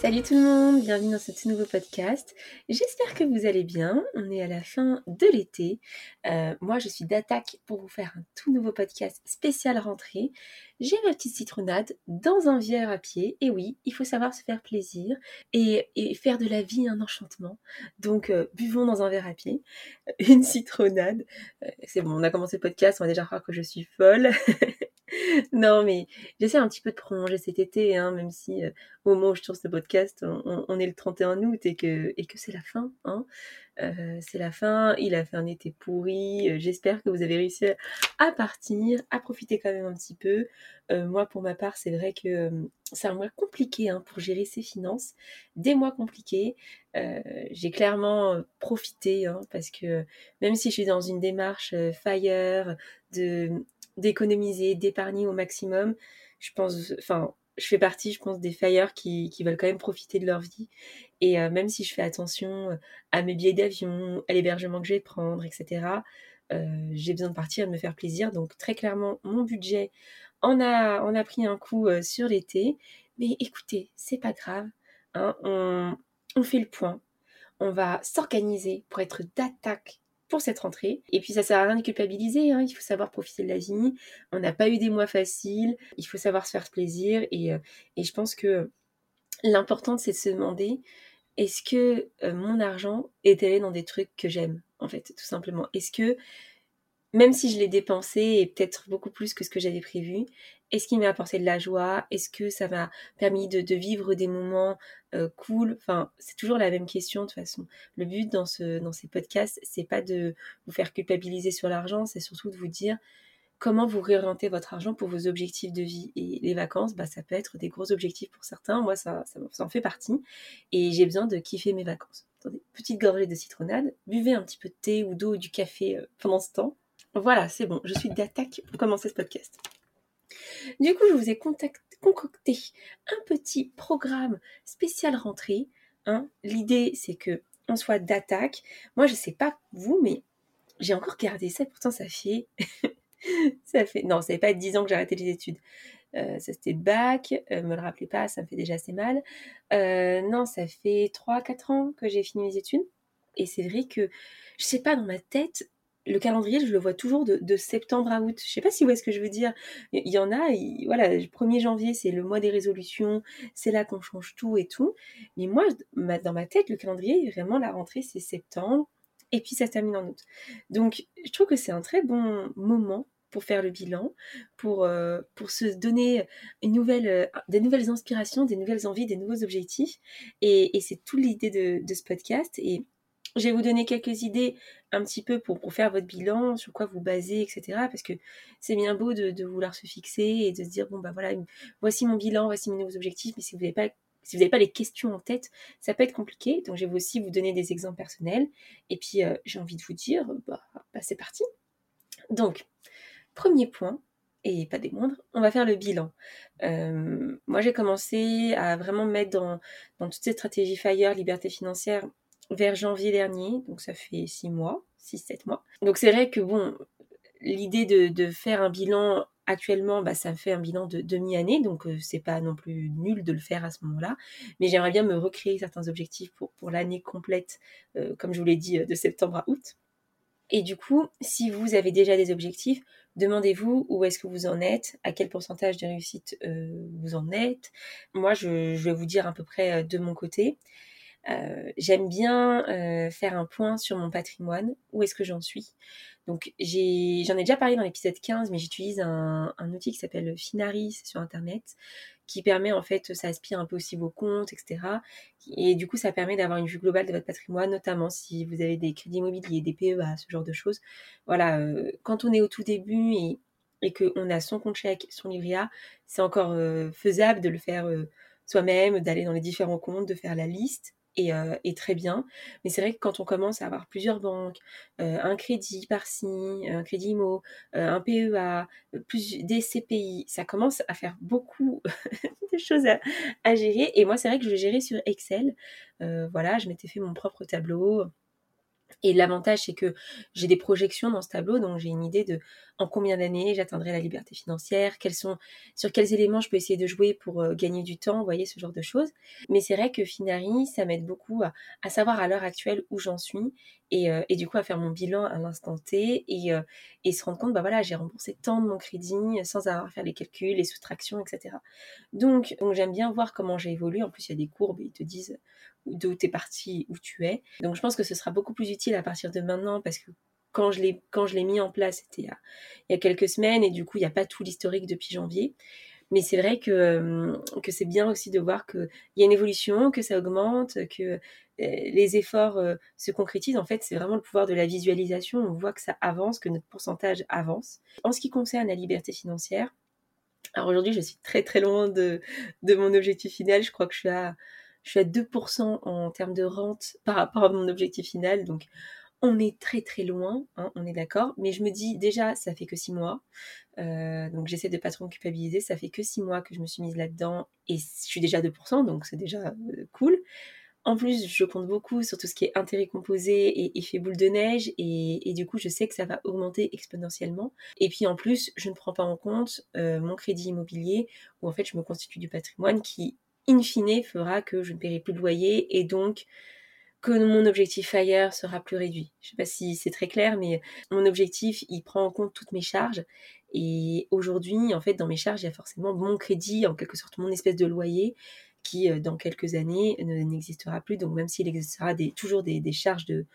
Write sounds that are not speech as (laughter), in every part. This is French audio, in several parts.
Salut tout le monde, bienvenue dans ce tout nouveau podcast. J'espère que vous allez bien. On est à la fin de l'été. Euh, moi, je suis d'attaque pour vous faire un tout nouveau podcast spécial rentrée. J'ai ma petite citronnade dans un verre à pied. Et oui, il faut savoir se faire plaisir et, faire de la vie un enchantement. Donc, euh, buvons dans un verre à pied. (laughs) Une citronnade. Euh, c'est bon, on a commencé le podcast, on va déjà croire que je suis folle. (laughs) non, mais j'essaie un petit peu de prolonger cet été, hein, même si euh, au moment où je tourne ce podcast, on, est le 31 août et que, c'est la fin. Hein. Euh, c'est la fin, il a fait un été pourri. Euh, j'espère que vous avez réussi à partir, à profiter quand même un petit peu. moi, pour ma part, c'est vrai que c'est un mois compliqué hein, pour gérer ses finances. Des mois compliqués. J'ai clairement profité hein, parce que même si je suis dans une démarche fire, de d'économiser, d'épargner au maximum. Je pense, enfin, je fais partie, je pense, des fires qui, veulent quand même profiter de leur vie. Et euh, même si je fais attention euh, à mes billets d'avion, à l'hébergement que je vais prendre, etc., euh, j'ai besoin de partir et de me faire plaisir. Donc très clairement, mon budget en a, pris un coup sur l'été. Mais écoutez, c'est pas grave. Hein, on fait le point. On va s'organiser pour être d'attaque pour cette rentrée. Et puis ça sert à rien de culpabiliser, hein. il faut savoir profiter de la vie. On n'a pas eu des mois faciles, il faut savoir se faire plaisir. Et, euh, je pense que l'important c'est de se demander est-ce que euh, mon argent est allé dans des trucs que j'aime, en fait, tout simplement? Est-ce que même si je l'ai dépensé et peut-être beaucoup plus que ce que j'avais prévu, est-ce qu'il m'a apporté de la joie? Est-ce que ça m'a permis de, vivre des moments euh, cool? Enfin, c'est toujours la même question de toute façon. Le but dans, ce, dans ces podcasts, c'est pas de vous faire culpabiliser sur l'argent, c'est surtout de vous dire comment vous réorientez votre argent pour vos objectifs de vie. Et les vacances, bah, ça peut être des gros objectifs pour certains. Moi, ça, ça, en fait partie. Et j'ai besoin de kiffer mes vacances. Attendez, petite gorgée de citronnade, buvez un petit peu de thé ou d'eau ou du café euh, pendant ce temps. Voilà, c'est bon, je suis d'attaque pour commencer ce podcast. Du coup, je vous ai concocté un petit programme spécial rentrée. Hein. L'idée, c'est que on soit d'attaque. Moi, je sais pas vous, mais j'ai encore gardé ça. Pourtant, ça fait, (laughs) ça fait, non, ça fait pas 10 ans que j'ai arrêté les études. Euh, ça c'était bac, euh, me le rappelez pas, ça me fait déjà assez mal. Euh, non, ça fait 3-4 ans que j'ai fini mes études. Et c'est vrai que, je sais pas, dans ma tête, le calendrier, je le vois toujours de, septembre à août. Je sais pas si vous voyez ce que je veux dire. Il y en a, voilà, le 1er janvier, c'est le mois des résolutions, c'est là qu'on change tout et tout. Mais moi, dans ma tête, le calendrier, vraiment, la rentrée, c'est septembre, et puis ça se termine en août. Donc, je trouve que c'est un très bon moment pour faire le bilan, pour, euh, se donner euh, des nouvelles inspirations, des nouvelles envies, des nouveaux objectifs. Et, c'est toute l'idée de, ce podcast. Je vais vous donner quelques idées un petit peu pour, faire votre bilan, sur quoi vous basez, etc. Parce que c'est bien beau de, vouloir se fixer et de se dire, bon, bah voilà, voici mon bilan, voici mes nouveaux objectifs, mais si vous n'avez pas si vous n'avez pas les questions en tête, ça peut être compliqué. Donc, je vais aussi vous donner des exemples personnels. Et puis, euh, j'ai envie de vous dire, bah, bah, c'est parti. Donc, premier point, et pas des moindres, on va faire le bilan. Euh, moi, j'ai commencé à vraiment mettre dans, dans toutes ces stratégies FIRE, liberté financière, vers janvier dernier, donc ça fait six mois, six, sept mois. Donc c'est vrai que bon, l'idée de, faire un bilan actuellement, bah, ça fait un bilan de demi-année, donc euh, c'est pas non plus nul de le faire à ce moment-là. Mais j'aimerais bien me recréer certains objectifs pour, pour l'année complète, euh, comme je vous l'ai dit, euh, de septembre à août. Et du coup, si vous avez déjà des objectifs, demandez-vous où est-ce que vous en êtes, à quel pourcentage de réussite vous en êtes. Moi, je, je, vais vous dire à peu près de mon côté. Euh, j'aime bien euh, faire un point sur mon patrimoine, où est-ce que j'en suis. Donc j'en ai, déjà parlé dans l'épisode 15, mais j'utilise un, outil qui s'appelle Finaris sur Internet, qui permet en fait, ça aspire un peu aussi vos comptes, etc. Et du coup, ça permet d'avoir une vue globale de votre patrimoine, notamment si vous avez des crédits immobiliers, des PEA, ce genre de choses. Voilà, euh, quand on est au tout début et, et qu'on a son compte chèque, son livret A, c'est encore faisable de le faire soi-même, d'aller dans les différents comptes, de faire la liste euh, et, très bien. Mais c'est vrai que quand on commence à avoir plusieurs banques, euh, un crédit par-ci, un crédit IMO, euh, un PEA, plus des CPI, ça commence à faire beaucoup (laughs) de choses à, gérer. Et moi, c'est vrai que je gérais sur Excel. voilà, je m'étais fait mon propre tableau. Et l'avantage, c'est que j'ai des projections dans ce tableau, donc j'ai une idée de en combien d'années j'atteindrai la liberté financière, quels sont, sur quels éléments je peux essayer de jouer pour euh, gagner du temps, vous voyez, ce genre de choses. Mais c'est vrai que Finari, ça m'aide beaucoup à, savoir à l'heure actuelle où j'en suis et, euh, et, du coup à faire mon bilan à l'instant T et, euh, et, se rendre compte, bah voilà, j'ai remboursé tant de mon crédit sans avoir à faire les calculs, les soustractions, etc. Donc, donc j'aime bien voir comment j'ai évolué. En plus, il y a des courbes et ils te disent d'où tu es parti, où tu es. Donc je pense que ce sera beaucoup plus utile à partir de maintenant parce que quand je l'ai mis en place, c'était il, y a quelques semaines et du coup il n'y a pas tout l'historique depuis janvier. Mais c'est vrai que, euh, que c'est bien aussi de voir qu'il y a une évolution, que ça augmente, que euh, les efforts euh, se concrétisent. En fait, c'est vraiment le pouvoir de la visualisation. On voit que ça avance, que notre pourcentage avance. En ce qui concerne la liberté financière, alors aujourd'hui, je suis très très loin de, de mon objectif final. Je crois que je suis à je suis à 2% en termes de rente par rapport à mon objectif final. Donc, on est très très loin, hein, on est d'accord. Mais je me dis déjà, ça fait que 6 mois. Euh, donc, j'essaie de pas trop me culpabiliser. Ça fait que 6 mois que je me suis mise là-dedans et je suis déjà à 2%, donc c'est déjà euh, cool. En plus, je compte beaucoup sur tout ce qui est intérêt composé et effet boule de neige, et, du coup, je sais que ça va augmenter exponentiellement. Et puis en plus, je ne prends pas en compte euh, mon crédit immobilier, où en fait, je me constitue du patrimoine qui in fine, fera que je ne paierai plus de loyer et donc que mon objectif ailleurs sera plus réduit. Je ne sais pas si c'est très clair, mais mon objectif, il prend en compte toutes mes charges. Et aujourd'hui, en fait, dans mes charges, il y a forcément mon crédit, en quelque sorte mon espèce de loyer, qui euh, dans quelques années n'existera plus. Donc même s'il existera toujours des, charges de,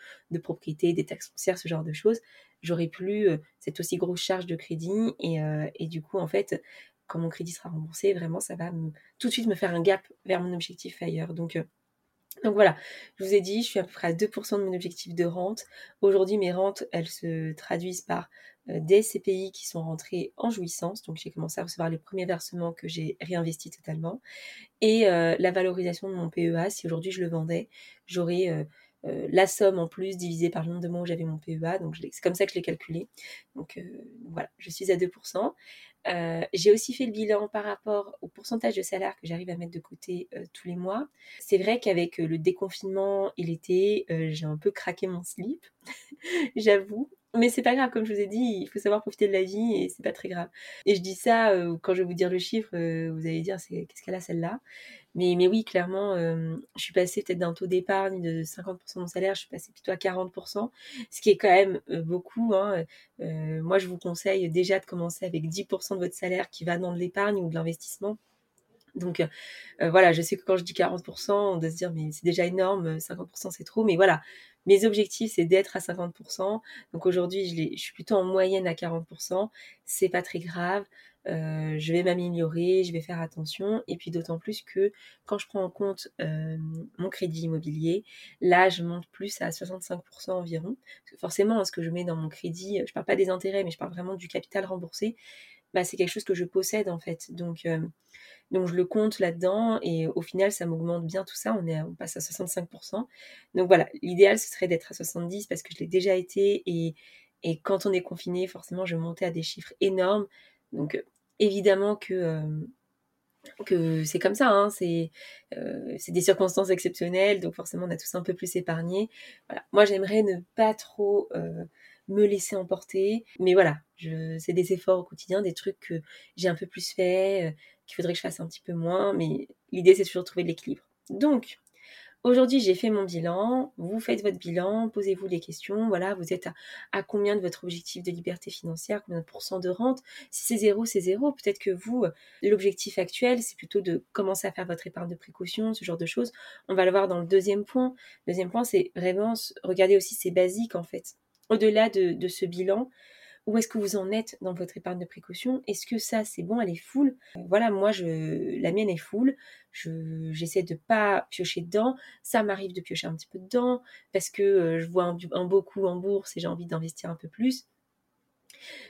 propriété, des taxes foncières, ce genre de choses, j'aurai plus euh, cette aussi grosse charge de crédit. Et, euh, et du coup, en fait, quand mon crédit sera remboursé, vraiment, ça va tout de suite me faire un gap vers mon objectif ailleurs. Donc, euh, donc voilà, je vous ai dit, je suis à peu près à 2% de mon objectif de rente. Aujourd'hui, mes rentes, elles se traduisent par euh, des CPI qui sont rentrés en jouissance. Donc j'ai commencé à recevoir les premiers versements que j'ai réinvestis totalement. Et euh, la valorisation de mon PEA, si aujourd'hui je le vendais, j'aurais... la somme en plus divisée par le nombre de mois où j'avais mon PEA. Donc c'est comme ça que je l'ai calculé. Donc voilà, je suis à 2%. Euh, j'ai aussi fait le bilan par rapport au pourcentage de salaire que j'arrive à mettre de côté euh, tous les mois. C'est vrai qu'avec euh, le déconfinement et l'été, j'ai un peu craqué mon slip, (laughs) j'avoue. Mais c'est pas grave, comme je vous ai dit, il faut savoir profiter de la vie et c'est pas très grave. Et je dis ça, quand je vais vous dire le chiffre, vous allez dire qu'est-ce qu'elle a celle-là? Mais, mais oui, clairement, euh, je suis passée peut-être d'un taux d'épargne de 50% de mon salaire, je suis passée plutôt à 40%, ce qui est quand même euh, beaucoup. Hein. Euh, moi, je vous conseille déjà de commencer avec 10% de votre salaire qui va dans de l'épargne ou de l'investissement. Donc voilà, je sais que quand je dis 40%, on doit se dire mais c'est déjà énorme, 50% c'est trop, mais voilà, mes objectifs c'est d'être à 50%. Donc aujourd'hui, je, je suis plutôt en moyenne à 40%, c'est pas très grave. Euh, je vais m'améliorer, je vais faire attention. Et puis d'autant plus que quand je prends en compte euh, mon crédit immobilier, là je monte plus à 65% environ. Forcément, ce que je mets dans mon crédit, je parle pas des intérêts, mais je parle vraiment du capital remboursé, bah, c'est quelque chose que je possède en fait. Donc, euh, donc je le compte là-dedans et au final ça m'augmente bien tout ça. On, est, on passe à 65%. Donc voilà, l'idéal ce serait d'être à 70% parce que je l'ai déjà été et, et quand on est confiné, forcément je montais à des chiffres énormes. Donc évidemment que, euh, que c'est comme ça, hein, euh, c'est des circonstances exceptionnelles, donc forcément on a tous un peu plus épargné. Voilà. Moi j'aimerais ne pas trop euh, me laisser emporter, mais voilà, c'est des efforts au quotidien, des trucs que j'ai un peu plus fait, qu'il faudrait que je fasse un petit peu moins, mais l'idée c'est toujours de trouver de l'équilibre. Donc, Aujourd'hui, j'ai fait mon bilan. Vous faites votre bilan, posez-vous les questions. Voilà, vous êtes à, combien de votre objectif de liberté financière, combien de pourcents de rente? Si c'est zéro, c'est zéro. Peut-être que vous, l'objectif actuel, c'est plutôt de commencer à faire votre épargne de précaution, ce genre de choses. On va le voir dans le deuxième point. Le deuxième point, c'est vraiment regarder aussi ces basiques en fait. Au-delà de, de ce bilan, où est-ce que vous en êtes dans votre épargne de précaution? Est-ce que ça, c'est bon, elle est full? Euh, Voilà, moi, je, la mienne est full. Je, j'essaie de pas piocher dedans. Ça m'arrive de piocher un petit peu dedans parce que euh, je vois un, un beau coup en bourse et j'ai envie d'investir un peu plus.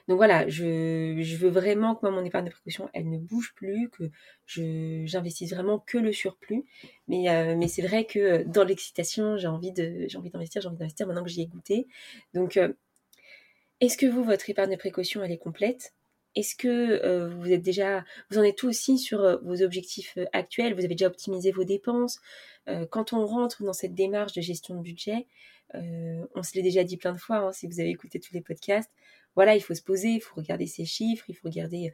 Donc voilà, je, veux vraiment que moi, mon épargne de précaution, elle ne bouge plus, que j'investisse vraiment que le surplus. Mais, euh, c'est vrai que dans l'excitation, j'ai envie d'investir, j'ai envie d'investir maintenant que j'y ai goûté. Donc est-ce que vous, votre épargne de précaution, elle est complète? Est-ce que euh, vous êtes déjà, vous en êtes tout aussi sur vos objectifs actuels? Vous avez déjà optimisé vos dépenses? Quand on rentre dans cette démarche de gestion de budget, on se l'est déjà dit plein de fois, hein, si vous avez écouté tous les podcasts, voilà, il faut se poser, il faut regarder ces chiffres, il faut regarder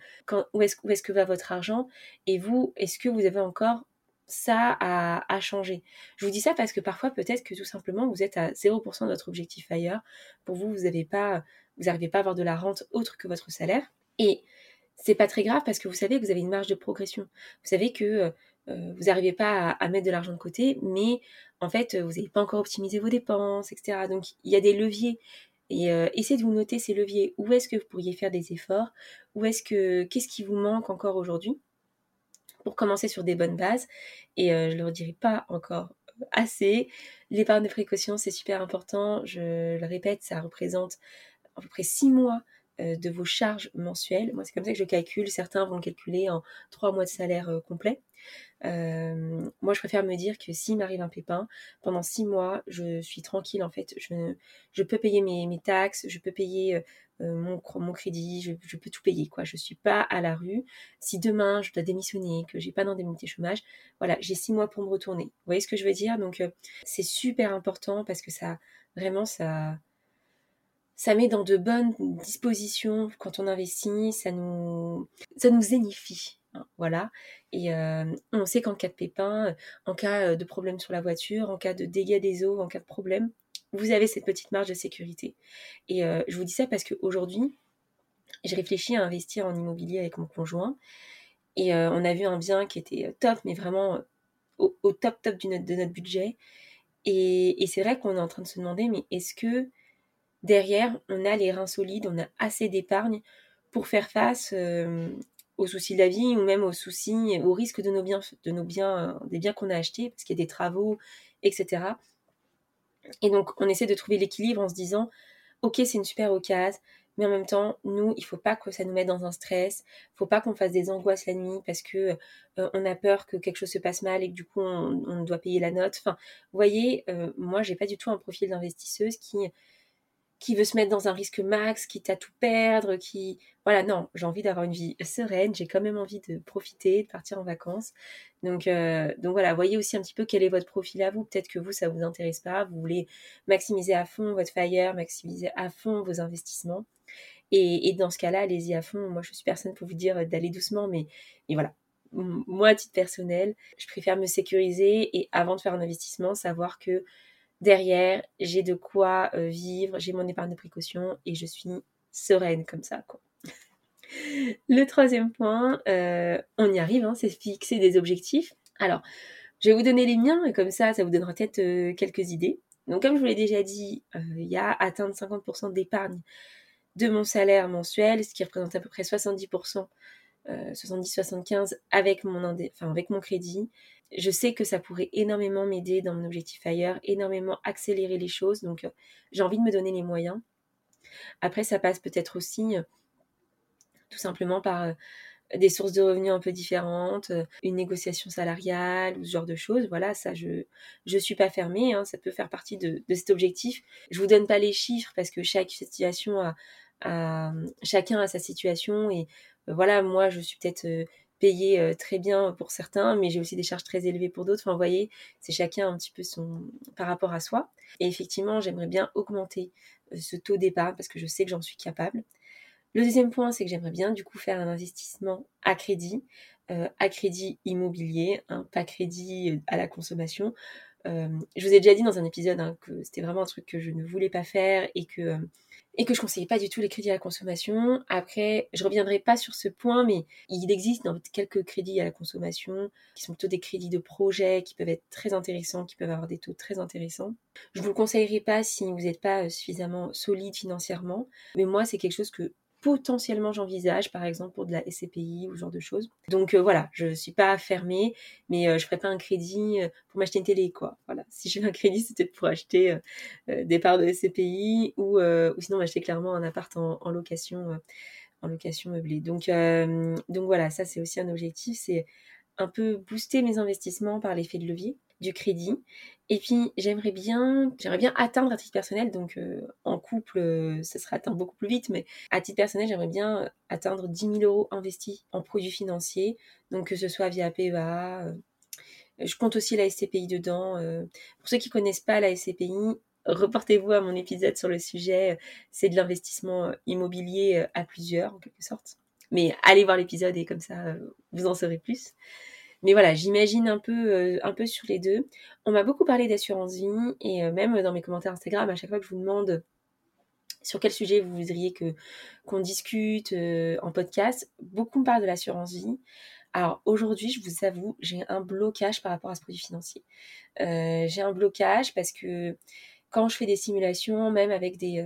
où est-ce est que va votre argent? Et vous, est-ce que vous avez encore ça à, changer? Je vous dis ça parce que parfois peut-être que tout simplement vous êtes à 0% de votre objectif ailleurs. Pour vous, vous n'avez pas, vous n'arrivez pas à avoir de la rente autre que votre salaire. Et c'est pas très grave parce que vous savez que vous avez une marge de progression. Vous savez que euh, vous n'arrivez pas à, mettre de l'argent de côté, mais en fait vous n'avez pas encore optimisé vos dépenses, etc. Donc il y a des leviers. Et euh, essayez de vous noter ces leviers. Où est-ce que vous pourriez faire des efforts? Où est-ce que qu'est-ce qui vous manque encore aujourd'hui pour commencer sur des bonnes bases? Et euh, je ne le redirai pas encore assez. L'épargne de précaution, c'est super important. Je le répète, ça représente à peu près six mois euh, de vos charges mensuelles. Moi, c'est comme ça que je calcule. Certains vont le calculer en trois mois de salaire complet. Euh, moi, je préfère me dire que s'il m'arrive un pépin, pendant six mois, je suis tranquille en fait. Je, peux payer mes, taxes, je peux payer euh, mon, crédit, je, peux tout payer. quoi. Je suis pas à la rue. Si demain je dois démissionner, que j'ai pas d'indemnité chômage, voilà, j'ai six mois pour me retourner. Vous voyez ce que je veux dire? Donc, euh, c'est super important parce que ça, vraiment, ça, ça met dans de bonnes dispositions quand on investit, ça nous, ça nous zénifie. Hein, voilà. Et euh, on sait qu'en cas de pépin, en cas euh, de problème sur la voiture, en cas de dégâts des eaux, en cas de problème, vous avez cette petite marge de sécurité. Et euh, je vous dis ça parce qu'aujourd'hui, j'ai réfléchi à investir en immobilier avec mon conjoint. Et on a vu un bien qui était top, mais vraiment au, top top de notre budget. Et, et c'est vrai qu'on est en train de se demander, mais est-ce que derrière, on a les reins solides, on a assez d'épargne pour faire face aux soucis de la vie ou même aux soucis, aux risques de nos biens, euh, des biens qu'on a achetés, parce qu'il y a des travaux, etc. Et donc, on essaie de trouver l'équilibre en se disant, ok, c'est une super occasion, mais en même temps, nous, il faut pas que ça nous mette dans un stress, il faut pas qu'on fasse des angoisses la nuit parce que euh, on a peur que quelque chose se passe mal et que du coup on, doit payer la note. Enfin, vous voyez, euh, moi, j'ai pas du tout un profil d'investisseuse qui qui veut se mettre dans un risque max, qui t'a tout perdre, qui... Voilà, non, j'ai envie d'avoir une vie sereine, j'ai quand même envie de profiter, de partir en vacances. Donc, euh, donc voilà, voyez aussi un petit peu quel est votre profil à vous. Peut-être que vous, ça vous intéresse pas, vous voulez maximiser à fond votre fire, maximiser à fond vos investissements. Et, dans ce cas-là, allez-y à fond. Moi, je suis personne pour vous dire d'aller doucement, mais et voilà. Moi, à titre personnel, je préfère me sécuriser et avant de faire un investissement, savoir que derrière, j'ai de quoi euh, vivre, j'ai mon épargne de précaution et je suis sereine comme ça. (laughs) Le troisième point, euh, on y arrive, hein, c'est fixer des objectifs. Alors, je vais vous donner les miens et comme ça, ça vous donnera peut-être euh, quelques idées. Donc, comme je vous l'ai déjà dit, il y a atteindre 50% d'épargne de mon salaire mensuel, ce qui représente à peu près 70%, 70-75 avec mon, enfin, avec mon crédit je sais que ça pourrait énormément m'aider dans mon objectif ailleurs, énormément accélérer les choses. Donc, euh, j'ai envie de me donner les moyens. Après, ça passe peut-être aussi euh, tout simplement par euh, des sources de revenus un peu différentes, une négociation salariale ou ce genre de choses. Voilà, ça, je je suis pas fermée. Hein, ça peut faire partie de, cet objectif. Je vous donne pas les chiffres parce que chaque situation a, chacun a sa situation et voilà, moi, je suis peut-être payé euh, très bien pour certains, mais j'ai aussi des charges très élevées pour d'autres. Enfin, vous voyez, c'est chacun un petit peu son par rapport à soi. Et effectivement, j'aimerais bien augmenter euh, ce taux d'épargne parce que je sais que j'en suis capable. Le deuxième point, c'est que j'aimerais bien du coup faire un investissement à crédit, euh, à crédit immobilier, hein, pas crédit à la consommation. je vous ai déjà dit dans un épisode hein, que c'était vraiment un truc que je ne voulais pas faire et que et que je conseillais pas du tout les crédits à la consommation. Après, je reviendrai pas sur ce point, mais il existe dans quelques crédits à la consommation qui sont plutôt des crédits de projet qui peuvent être très intéressants, qui peuvent avoir des taux très intéressants. Je vous le conseillerais pas si vous n'êtes pas suffisamment solide financièrement, mais moi c'est quelque chose que potentiellement j'envisage, par exemple pour de la SCPI ou ce genre de choses. Donc euh, voilà, je suis pas fermée, mais euh, je ferai pas un crédit euh, pour m'acheter une télé, quoi. Voilà, (laughs) si j'ai un crédit, c'est peut-être pour acheter des parts de SCPI ou, ou sinon m'acheter clairement un appart en, en location, en location meublée. Donc donc voilà, ça c'est aussi un objectif, c'est un peu booster mes investissements par l'effet de levier du crédit. Et puis j'aimerais bien, j'aimerais bien atteindre à titre personnel, donc euh, en couple, euh, ça sera atteint beaucoup plus vite, mais à titre personnel, j'aimerais bien euh, atteindre 10 000 euros investis en produits financiers, donc que ce soit via PEA. je compte aussi la SCPI dedans. pour ceux qui connaissent pas la SCPI, reportez-vous à mon épisode sur le sujet. C'est de l'investissement immobilier à plusieurs, en quelque sorte. Mais allez voir l'épisode et comme ça, vous en saurez plus. Mais voilà, j'imagine un peu, euh, un peu sur les deux. On m'a beaucoup parlé d'assurance vie et euh, même dans mes commentaires Instagram, à chaque fois que je vous demande sur quel sujet vous voudriez que qu'on discute euh, en podcast, beaucoup me parlent de l'assurance vie. Alors aujourd'hui, je vous avoue, j'ai un blocage par rapport à ce produit financier. j'ai un blocage parce que quand je fais des simulations, même avec des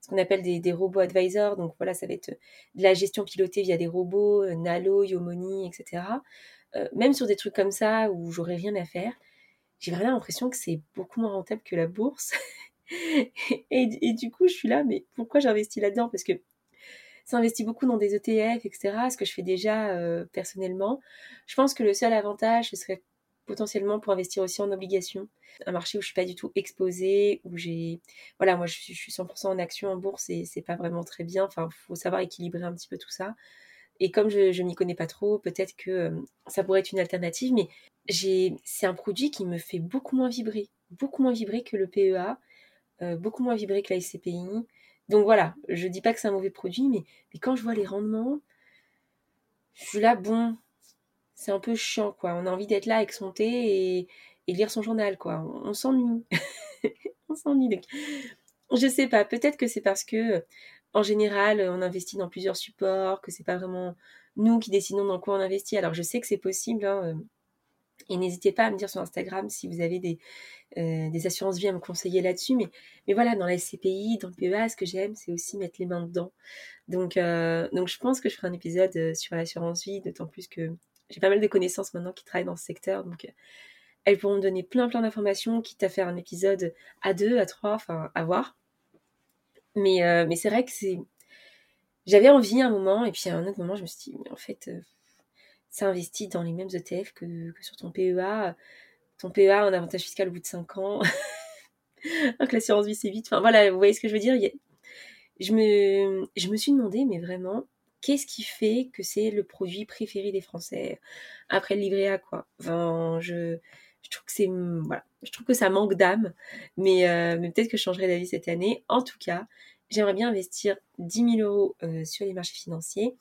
ce qu'on appelle des, des, robots advisors, donc voilà, ça va être de la gestion pilotée via des robots, Nalo, Yomoni, etc. Euh, même sur des trucs comme ça où j'aurais rien à faire, j'ai vraiment l'impression que c'est beaucoup moins rentable que la bourse. (laughs) et, du coup, je suis là, mais pourquoi j'investis là-dedans? Parce que ça investit beaucoup dans des ETF, etc., ce que je fais déjà euh, personnellement. Je pense que le seul avantage, ce serait potentiellement pour investir aussi en obligations. Un marché où je suis pas du tout exposée, où j'ai... Voilà, moi je suis, je suis 100% en action en bourse et c'est pas vraiment très bien. Enfin, faut savoir équilibrer un petit peu tout ça. Et comme je, je m'y connais pas trop, peut-être que euh, ça pourrait être une alternative, mais c'est un produit qui me fait beaucoup moins vibrer, beaucoup moins vibrer que le PEA, euh, beaucoup moins vibrer que la SCPI. Donc voilà, je dis pas que c'est un mauvais produit, mais, quand je vois les rendements, je suis là, bon, c'est un peu chiant, quoi. On a envie d'être là avec son thé et, lire son journal, quoi. On, on s'ennuie. (laughs) on s'ennuie. Donc, je sais pas, peut-être que c'est parce que en général, on investit dans plusieurs supports, que c'est pas vraiment nous qui décidons dans quoi on investit. Alors je sais que c'est possible, hein, euh, et n'hésitez pas à me dire sur Instagram si vous avez des, euh, assurances vie à me conseiller là-dessus. Mais, voilà, dans la SCPI, dans le PEA, ce que j'aime, c'est aussi mettre les mains dedans. Donc, euh, donc je pense que je ferai un épisode sur l'assurance vie, d'autant plus que j'ai pas mal de connaissances maintenant qui travaillent dans ce secteur. Donc elles pourront me donner plein plein d'informations, quitte à faire un épisode à deux, à trois, enfin à voir. Mais, euh, mais c'est vrai que c'est. J'avais envie à un moment, et puis à un autre moment, je me suis dit, mais en fait, euh, ça investit dans les mêmes ETF que, sur ton PEA. Ton PEA un avantage fiscal au bout de 5 ans. (laughs) Que l'assurance vie, c'est vite. Enfin voilà, vous voyez ce que je veux dire je, me, je me suis demandé, mais vraiment, qu'est-ce qui fait que c'est le produit préféré des Français après le livret A, quoi? Enfin, je, je trouve que c'est voilà, je trouve que ça manque d'âme, mais, euh, mais peut-être que je changerai d'avis cette année. En tout cas, j'aimerais bien investir 10 000 euros euh, sur les marchés financiers.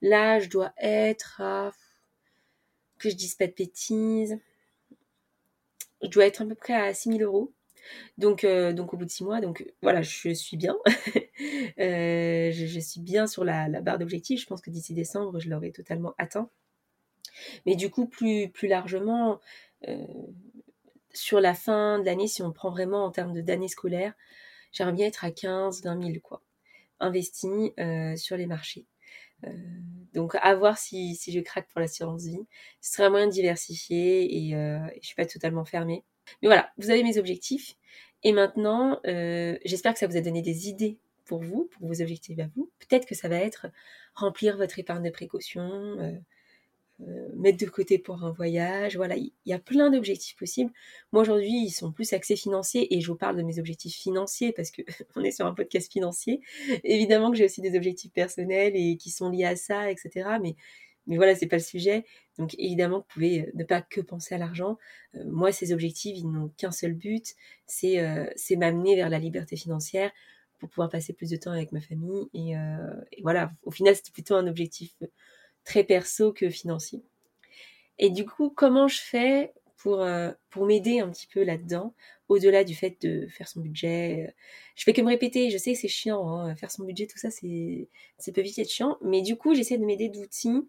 Là, je dois être à que je dise pas de bêtises. Je dois être à peu près à 6 000 euros. Donc, euh, donc au bout de 6 mois, donc voilà, je suis bien. (laughs) je, suis bien sur la, la barre d'objectif. Je pense que d'ici décembre, je l'aurai totalement atteint. Mais du coup, plus, plus largement, sur la fin de l'année, si on prend vraiment en termes d'année scolaire, j'aimerais bien être à 15, 20 000, quoi, investi euh, sur les marchés. Euh, donc à voir si, je craque pour l'assurance vie. Ce serait un moyen de diversifier et, euh, je suis pas totalement fermée. Mais voilà, vous avez mes objectifs. Et maintenant, euh, j'espère que ça vous a donné des idées pour vous, pour vos objectifs à vous. Peut-être que ça va être remplir votre épargne de précaution, euh, euh, mettre de côté pour un voyage. Voilà, il y a plein d'objectifs possibles. Moi aujourd'hui, ils sont plus axés financiers et je vous parle de mes objectifs financiers parce que (laughs) on est sur un podcast financier. Évidemment que j'ai aussi des objectifs personnels et qui sont liés à ça, etc. Mais mais voilà, c'est pas le sujet. Donc évidemment, vous pouvez euh, ne pas que penser à l'argent. Euh, moi, ces objectifs, ils n'ont qu'un seul but, c'est c'est m'amener vers la liberté financière pour pouvoir passer plus de temps avec ma famille. Et voilà, au final, c'est plutôt un objectif très perso que financier. Et du coup, comment je fais pour, euh, pour m'aider un petit peu là-dedans, au-delà du fait de faire son budget euh, Je fais que me répéter, je sais que c'est chiant, hein, faire son budget, tout ça, c'est, ça peut vite être chiant, mais du coup, j'essaie de m'aider d'outils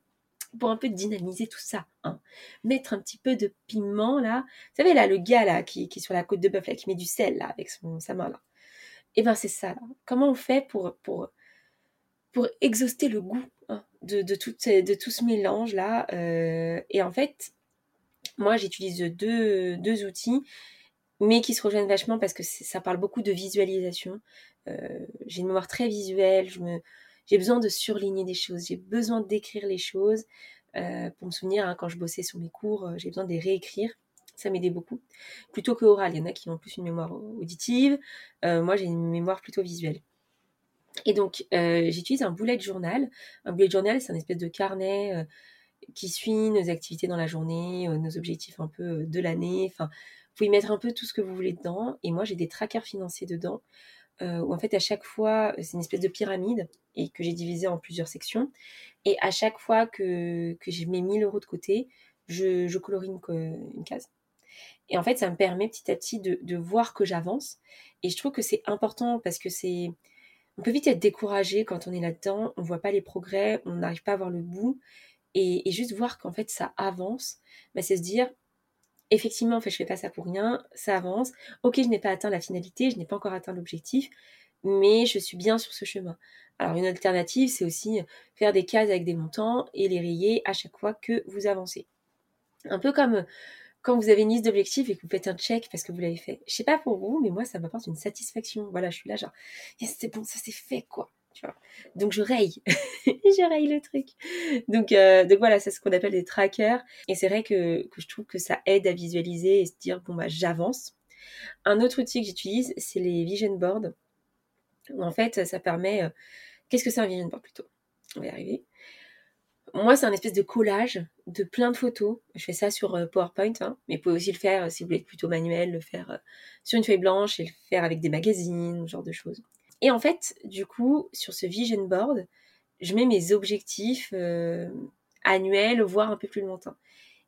pour un peu dynamiser tout ça. Hein. Mettre un petit peu de piment là. Vous savez là, le gars là qui, est sur la côte de bœuf là, qui met du sel là avec son, sa main là. Et eh ben c'est ça là. Comment on fait pour, pour pour exhauster le goût de, tout, de tout ce mélange-là. Euh, et en fait, moi, j'utilise deux, deux outils, mais qui se rejoignent vachement parce que ça parle beaucoup de visualisation. Euh, j'ai une mémoire très visuelle, je me, j'ai besoin de surligner des choses, j'ai besoin d'écrire les choses. Euh, pour me souvenir, hein, quand je bossais sur mes cours, j'ai besoin de les réécrire ça m'aidait beaucoup. Plutôt que oral, il y en a qui ont plus une mémoire auditive, moi j'ai une mémoire plutôt visuelle. Et donc, euh, j'utilise un bullet journal. Un bullet journal, c'est un espèce de carnet euh, qui suit nos activités dans la journée, euh, nos objectifs un peu de l'année. Enfin, vous pouvez mettre un peu tout ce que vous voulez dedans. Et moi, j'ai des trackers financiers dedans, où en fait, à chaque fois, c'est une espèce de pyramide et que j'ai divisé en plusieurs sections. Et à chaque fois que, que je mets 1000 euros de côté, je, je colorie une, une, case. Et en fait, ça me permet petit à petit de, de voir que j'avance. Et je trouve que c'est important parce que c'est on peut vite être découragé quand on est là-dedans, on voit pas les progrès, on n'arrive pas à voir le bout, et, juste voir qu'en fait ça avance, bah, c'est se dire, effectivement, en fait, je fais pas ça pour rien, ça avance, ok, je n'ai pas atteint la finalité, je n'ai pas encore atteint l'objectif, mais je suis bien sur ce chemin. Alors une alternative, c'est aussi faire des cases avec des montants et les rayer à chaque fois que vous avancez. Un peu comme quand vous avez une liste d'objectifs et que vous faites un check parce que vous l'avez fait. Je sais pas pour vous, mais moi, ça m'apporte une satisfaction. Voilà, je suis là, genre, c'est bon, ça c'est fait, quoi. Donc je raye, (laughs) je raye le truc. Donc, euh, voilà, c'est ce qu'on appelle des trackers. Et c'est vrai que, je trouve que ça aide à visualiser et se dire, bon, bah, j'avance. Un autre outil que j'utilise, c'est les vision boards. En fait, ça permet. Euh, qu'est-ce que c'est un vision board plutôt? On va y arriver moi, c'est un espèce de collage de plein de photos. Je fais ça sur euh, PowerPoint, hein, mais vous pouvez aussi le faire, euh, si vous voulez être plutôt manuel, le faire euh, sur une feuille blanche et le faire avec des magazines, ce genre de choses. Et en fait, du coup, sur ce vision board, je mets mes objectifs annuels, voire un peu plus longtemps.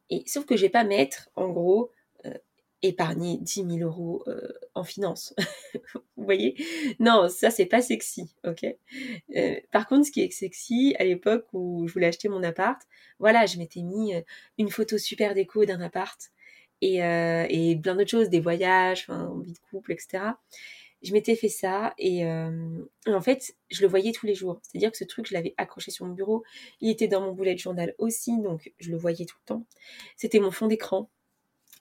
Et sauf que je vais pas mettre, en gros, épargner 10 000 euros euh, en finance. (laughs) Vous voyez? Non, ça c'est pas sexy, ok? Euh, Par contre, ce qui est sexy, à l'époque où je voulais acheter mon appart, voilà, je m'étais mis euh, une photo super déco d'un appart et, et plein d'autres choses, des voyages, enfin, vie de couple, etc. Je m'étais fait ça et, en fait, je le voyais tous les jours. C'est-à-dire que ce truc, je l'avais accroché sur mon bureau. Il était dans mon bullet journal aussi, donc je le voyais tout le temps. C'était mon fond d'écran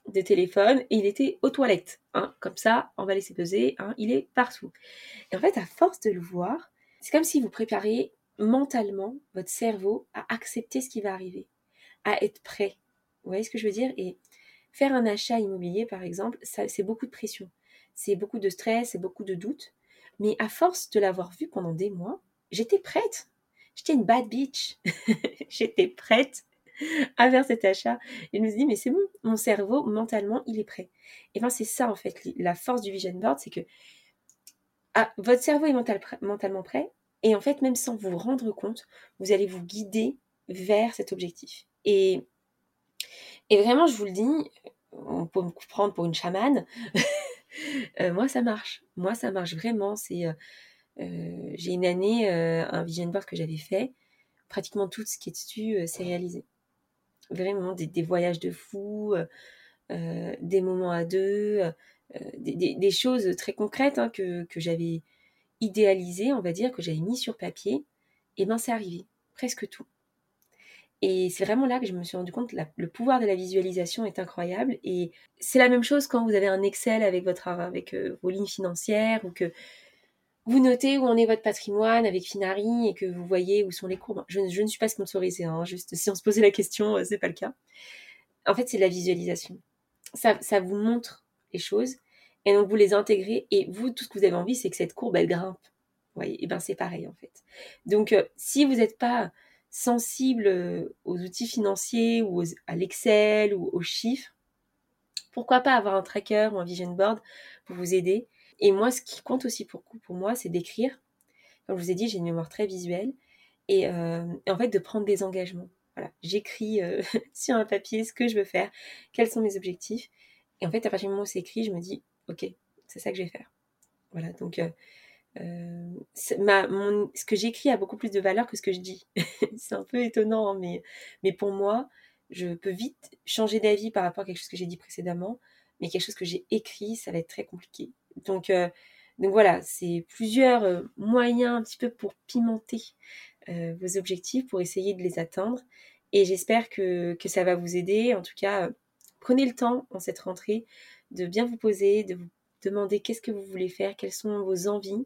de téléphone et il était aux toilettes. Hein, comme ça, on va laisser peser, hein, il est partout. Et en fait, à force de le voir, c'est comme si vous préparez mentalement votre cerveau à accepter ce qui va arriver, à être prêt. Vous voyez ce que je veux dire? Et faire un achat immobilier, par exemple, c'est beaucoup de pression, c'est beaucoup de stress, c'est beaucoup de doutes. Mais à force de l'avoir vu pendant des mois, j'étais prête. J'étais une bad bitch. (laughs) j'étais prête (laughs) à faire cet achat. Et me suis mais c'est bon, mon cerveau, mentalement, il est prêt. Et bien, c'est ça, en fait, la force du vision board, c'est que ah, votre cerveau est mentalement prêt. Et en fait, même sans vous rendre compte, vous allez vous guider vers cet objectif. Et, et vraiment, je vous le dis, on peut me prendre pour une chamane. (laughs) Euh, moi, ça marche. Moi, ça marche vraiment. C'est, euh, euh, j'ai une année, un vision board que j'avais fait. Pratiquement tout ce qui est dessus s'est réalisé vraiment des, voyages de fou, euh, euh, des moments à deux, euh, des, choses très concrètes hein, que, j'avais idéalisées, on va dire, que j'avais mis sur papier, et ben c'est arrivé, presque tout. Et c'est vraiment là que je me suis rendu compte que le pouvoir de la visualisation est incroyable. Et c'est la même chose quand vous avez un Excel avec votre avec vos lignes financières ou que vous notez où en est votre patrimoine avec Finari et que vous voyez où sont les courbes. Je, ne suis pas sponsorisée, hein, juste si on se posait la question, euh, c'est pas le cas. En fait, c'est la visualisation. Ça, vous montre les choses et donc vous les intégrez et vous, tout ce que vous avez envie, c'est que cette courbe, elle grimpe. Vous voyez, et ben c'est pareil en fait. Donc, euh, si vous n'êtes pas sensible euh, aux outils financiers ou à l'Excel ou aux chiffres, pourquoi pas avoir un tracker ou un vision board pour vous aider et moi, ce qui compte aussi pour, pour moi, c'est d'écrire. Comme je vous ai dit, j'ai une mémoire très visuelle. Et, euh, en fait, de prendre des engagements. Voilà, j'écris euh, (laughs) sur un papier ce que je veux faire, quels sont mes objectifs. Et en fait, à partir du moment où c'est écrit, je me dis, ok, c'est ça que je vais faire. Voilà, donc euh, ce que j'écris a beaucoup plus de valeur que ce que je dis. (laughs) c'est un peu étonnant, hein, mais pour moi, je peux vite changer d'avis par rapport à quelque chose que j'ai dit précédemment, mais quelque chose que j'ai écrit, ça va être très compliqué. Donc, euh, Donc voilà, c'est plusieurs moyens un petit peu pour pimenter vos objectifs, pour essayer de les atteindre. Et j'espère que, ça va vous aider. En tout cas, prenez le temps en cette rentrée de bien vous poser, de vous demander qu'est-ce que vous voulez faire, quelles sont vos envies,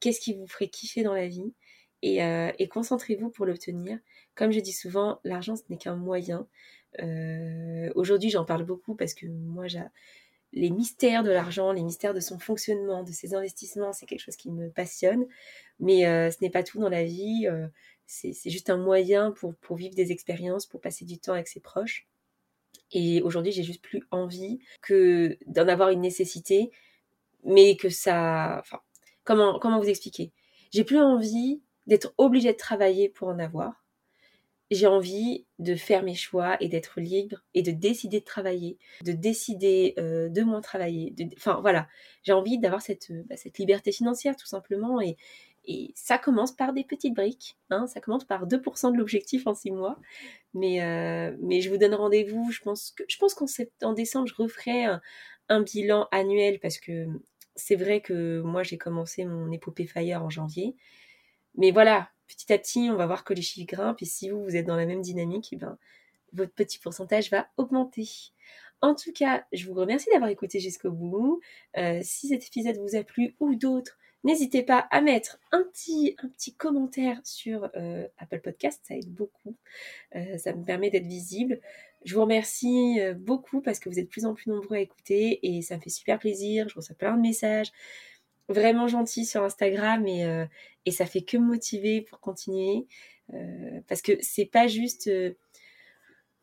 qu'est-ce qui vous ferait kiffer dans la vie. Et, concentrez-vous pour l'obtenir. Comme je dis souvent, l'argent, ce n'est qu'un moyen. Euh, Aujourd'hui, j'en parle beaucoup parce que moi, j'ai les mystères de l'argent, les mystères de son fonctionnement, de ses investissements, c'est quelque chose qui me passionne. Mais euh, ce n'est pas tout dans la vie. Euh, c'est juste un moyen pour, pour vivre des expériences, pour passer du temps avec ses proches. Et aujourd'hui, j'ai juste plus envie que d'en avoir une nécessité, mais que ça. Enfin, comment, comment vous expliquer? J'ai plus envie d'être obligée de travailler pour en avoir j'ai envie de faire mes choix et d'être libre et de décider de travailler, de décider euh, de moins travailler. Enfin voilà, j'ai envie d'avoir cette, bah, cette liberté financière tout simplement et, ça commence par des petites briques, hein, ça commence par 2% de l'objectif en 6 mois. Mais, euh, mais je vous donne rendez-vous, je pense qu'en en décembre je referai un, un bilan annuel parce que c'est vrai que moi j'ai commencé mon épopée Fire en janvier. Mais voilà, petit à petit, on va voir que les chiffres grimpent. Et si vous, vous êtes dans la même dynamique, eh ben, votre petit pourcentage va augmenter. En tout cas, je vous remercie d'avoir écouté jusqu'au bout. Euh, si cet épisode vous a plu ou d'autres, n'hésitez pas à mettre un petit, commentaire sur euh, Apple Podcast, ça aide beaucoup. Euh, ça me permet d'être visible. Je vous remercie beaucoup parce que vous êtes de plus en plus nombreux à écouter et ça me fait super plaisir. Je reçois plein de messages vraiment gentil sur Instagram et, euh, et ça fait que me motiver pour continuer. Euh, parce que c'est pas juste euh,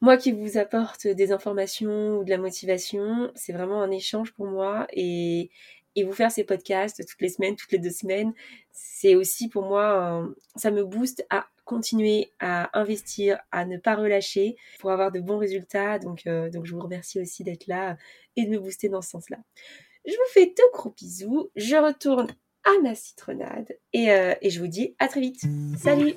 moi qui vous apporte des informations ou de la motivation, c'est vraiment un échange pour moi et, et vous faire ces podcasts toutes les semaines, toutes les deux semaines, c'est aussi pour moi, ça me booste à continuer à investir, à ne pas relâcher pour avoir de bons résultats. Donc, donc je vous remercie aussi d'être là et de me booster dans ce sens-là. Je vous fais de gros bisous. Je retourne à ma citronnade et, euh, et je vous dis à très vite. Salut